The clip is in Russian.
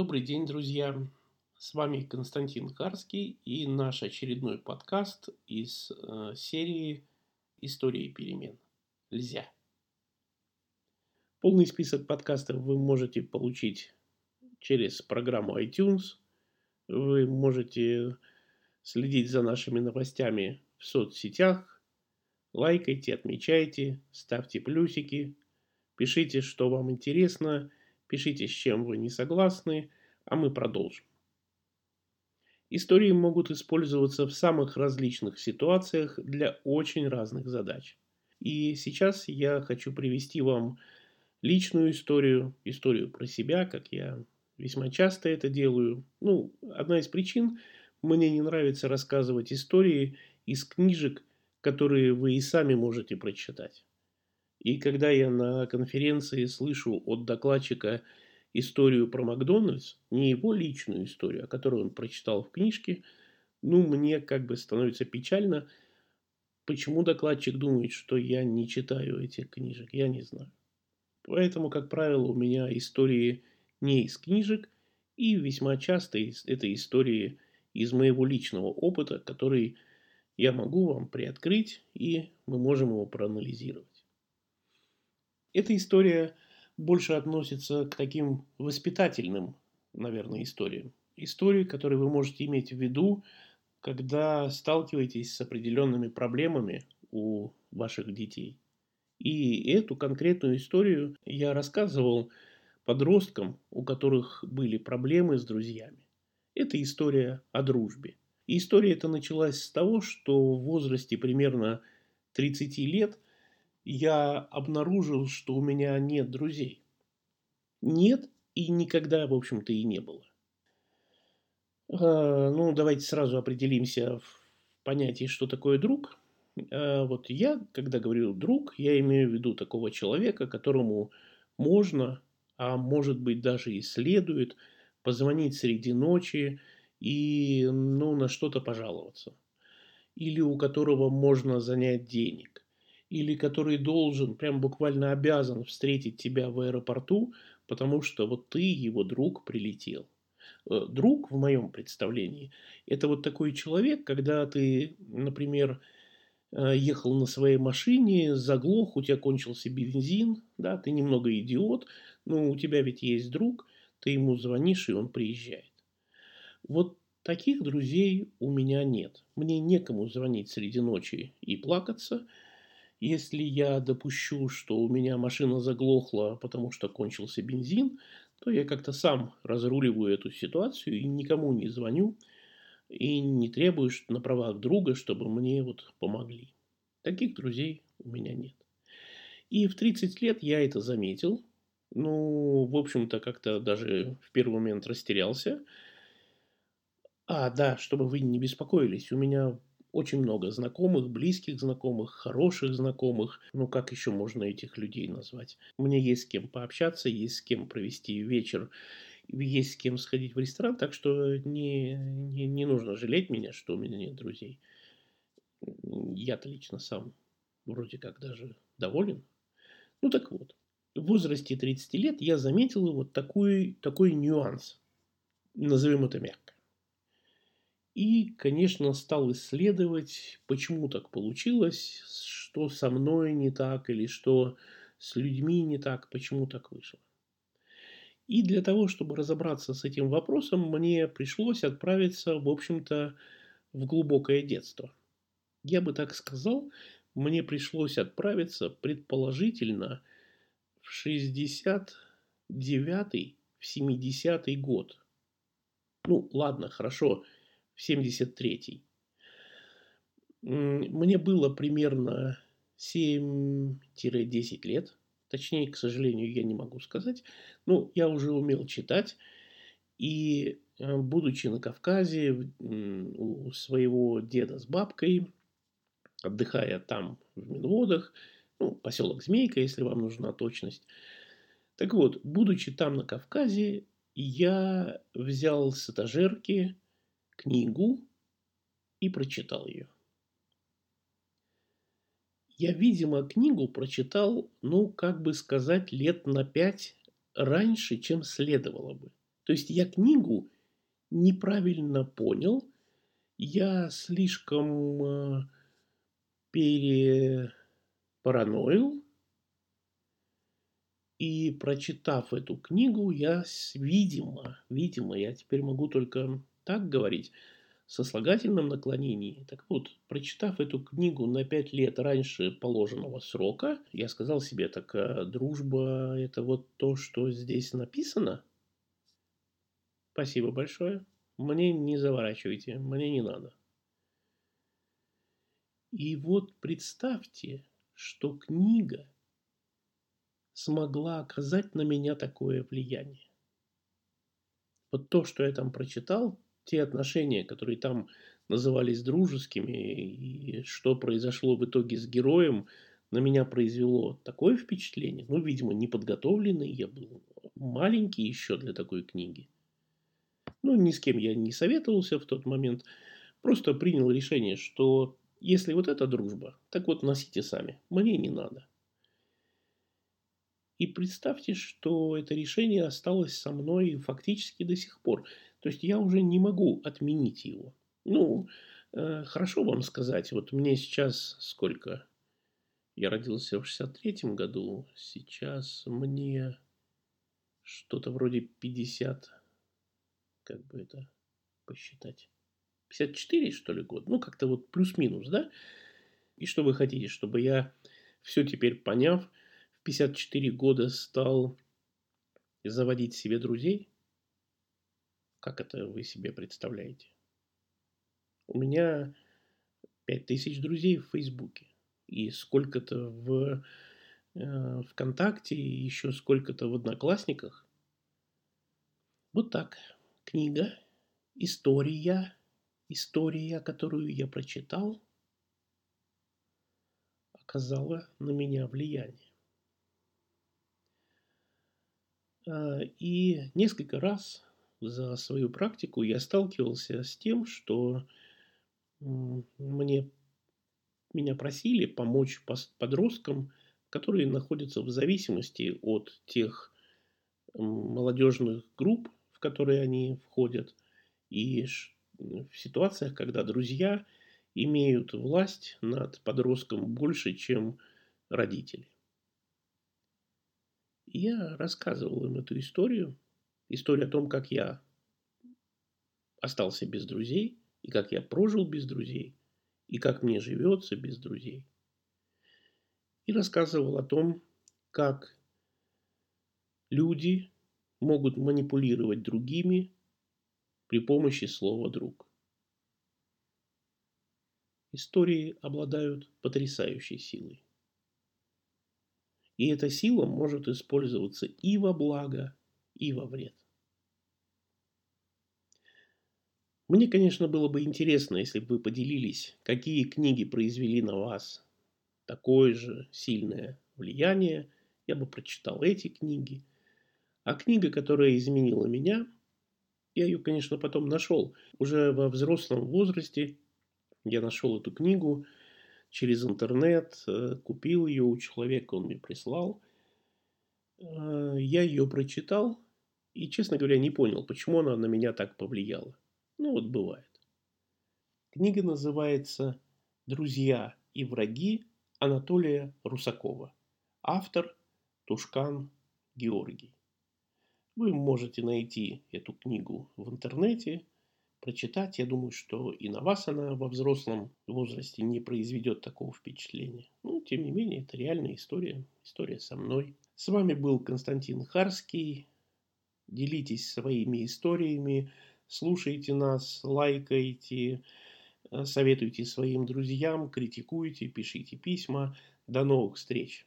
Добрый день, друзья! С вами Константин Харский и наш очередной подкаст из э, серии «Истории перемен». Льзя. Полный список подкастов вы можете получить через программу iTunes. Вы можете следить за нашими новостями в соцсетях. Лайкайте, отмечайте, ставьте плюсики, пишите, что вам интересно – Пишите, с чем вы не согласны, а мы продолжим. Истории могут использоваться в самых различных ситуациях для очень разных задач. И сейчас я хочу привести вам личную историю, историю про себя, как я весьма часто это делаю. Ну, одна из причин, мне не нравится рассказывать истории из книжек, которые вы и сами можете прочитать. И когда я на конференции слышу от докладчика историю про Макдональдс, не его личную историю, а которую он прочитал в книжке, ну, мне как бы становится печально. Почему докладчик думает, что я не читаю этих книжек, я не знаю. Поэтому, как правило, у меня истории не из книжек, и весьма часто это истории из моего личного опыта, который я могу вам приоткрыть, и мы можем его проанализировать. Эта история больше относится к таким воспитательным, наверное, историям. Истории, которые вы можете иметь в виду, когда сталкиваетесь с определенными проблемами у ваших детей. И эту конкретную историю я рассказывал подросткам, у которых были проблемы с друзьями. Это история о дружбе. История эта началась с того, что в возрасте примерно 30 лет – я обнаружил, что у меня нет друзей. Нет и никогда, в общем-то, и не было. А, ну, давайте сразу определимся в понятии, что такое друг. А, вот я, когда говорю друг, я имею в виду такого человека, которому можно, а может быть даже и следует, позвонить среди ночи и ну, на что-то пожаловаться. Или у которого можно занять денег или который должен, прям буквально обязан встретить тебя в аэропорту, потому что вот ты, его друг, прилетел. Э, друг, в моем представлении, это вот такой человек, когда ты, например, э, ехал на своей машине, заглох, у тебя кончился бензин, да, ты немного идиот, но у тебя ведь есть друг, ты ему звонишь, и он приезжает. Вот таких друзей у меня нет. Мне некому звонить среди ночи и плакаться – если я допущу, что у меня машина заглохла, потому что кончился бензин, то я как-то сам разруливаю эту ситуацию и никому не звоню и не требую на правах друга, чтобы мне вот помогли. Таких друзей у меня нет. И в 30 лет я это заметил. Ну, в общем-то, как-то даже в первый момент растерялся. А, да, чтобы вы не беспокоились, у меня очень много знакомых, близких знакомых, хороших знакомых. Ну, как еще можно этих людей назвать? Мне есть с кем пообщаться, есть с кем провести вечер, есть с кем сходить в ресторан, так что не, не, не нужно жалеть меня, что у меня нет друзей. Я-то лично сам вроде как даже доволен. Ну так вот, в возрасте 30 лет я заметил вот такой, такой нюанс. Назовем это мягко. И, конечно, стал исследовать, почему так получилось, что со мной не так или что с людьми не так, почему так вышло. И для того, чтобы разобраться с этим вопросом, мне пришлось отправиться, в общем-то, в глубокое детство. Я бы так сказал, мне пришлось отправиться предположительно в 69-й, в 70-й год. Ну, ладно, хорошо, в 73 Мне было примерно 7-10 лет. Точнее, к сожалению, я не могу сказать. Ну, я уже умел читать. И э, будучи на Кавказе у своего деда с бабкой, отдыхая там в Минводах, ну, поселок Змейка, если вам нужна точность. Так вот, будучи там на Кавказе, я взял с этажерки книгу и прочитал ее. Я, видимо, книгу прочитал, ну, как бы сказать, лет на пять раньше, чем следовало бы. То есть я книгу неправильно понял, я слишком э, перепараноил, и прочитав эту книгу, я, видимо, видимо, я теперь могу только так говорить, со слагательным наклонением. Так вот, прочитав эту книгу на пять лет раньше положенного срока, я сказал себе, так а дружба – это вот то, что здесь написано? Спасибо большое. Мне не заворачивайте, мне не надо. И вот представьте, что книга смогла оказать на меня такое влияние. Вот то, что я там прочитал, те отношения, которые там назывались дружескими, и что произошло в итоге с героем, на меня произвело такое впечатление. Ну, видимо, неподготовленный, я был маленький еще для такой книги. Ну, ни с кем я не советовался в тот момент. Просто принял решение, что если вот эта дружба, так вот носите сами. Мне не надо. И представьте, что это решение осталось со мной фактически до сих пор. То есть я уже не могу отменить его. Ну, э, хорошо вам сказать, вот мне сейчас сколько? Я родился в 63-м году, сейчас мне что-то вроде 50, как бы это посчитать, 54, что ли, год? Ну, как-то вот плюс-минус, да? И что вы хотите, чтобы я все теперь поняв, в 54 года стал заводить себе друзей? Как это вы себе представляете? У меня 5000 друзей в Фейсбуке. И сколько-то в э, ВКонтакте, и еще сколько-то в Одноклассниках. Вот так. Книга, история, история, которую я прочитал, оказала на меня влияние. А, и несколько раз за свою практику я сталкивался с тем, что мне, меня просили помочь подросткам, которые находятся в зависимости от тех молодежных групп, в которые они входят, и в ситуациях, когда друзья имеют власть над подростком больше, чем родители. я рассказывал им эту историю, История о том, как я остался без друзей, и как я прожил без друзей, и как мне живется без друзей. И рассказывал о том, как люди могут манипулировать другими при помощи слова «друг». Истории обладают потрясающей силой. И эта сила может использоваться и во благо, и во вред. Мне, конечно, было бы интересно, если бы вы поделились, какие книги произвели на вас такое же сильное влияние. Я бы прочитал эти книги. А книга, которая изменила меня, я ее, конечно, потом нашел. Уже во взрослом возрасте я нашел эту книгу через интернет, э, купил ее у человека, он мне прислал. Э, я ее прочитал и, честно говоря, не понял, почему она на меня так повлияла. Ну вот бывает. Книга называется «Друзья и враги» Анатолия Русакова. Автор Тушкан Георгий. Вы можете найти эту книгу в интернете, прочитать. Я думаю, что и на вас она во взрослом возрасте не произведет такого впечатления. Но, тем не менее, это реальная история. История со мной. С вами был Константин Харский. Делитесь своими историями слушайте нас, лайкайте, э, советуйте своим друзьям, критикуйте, пишите письма. До новых встреч!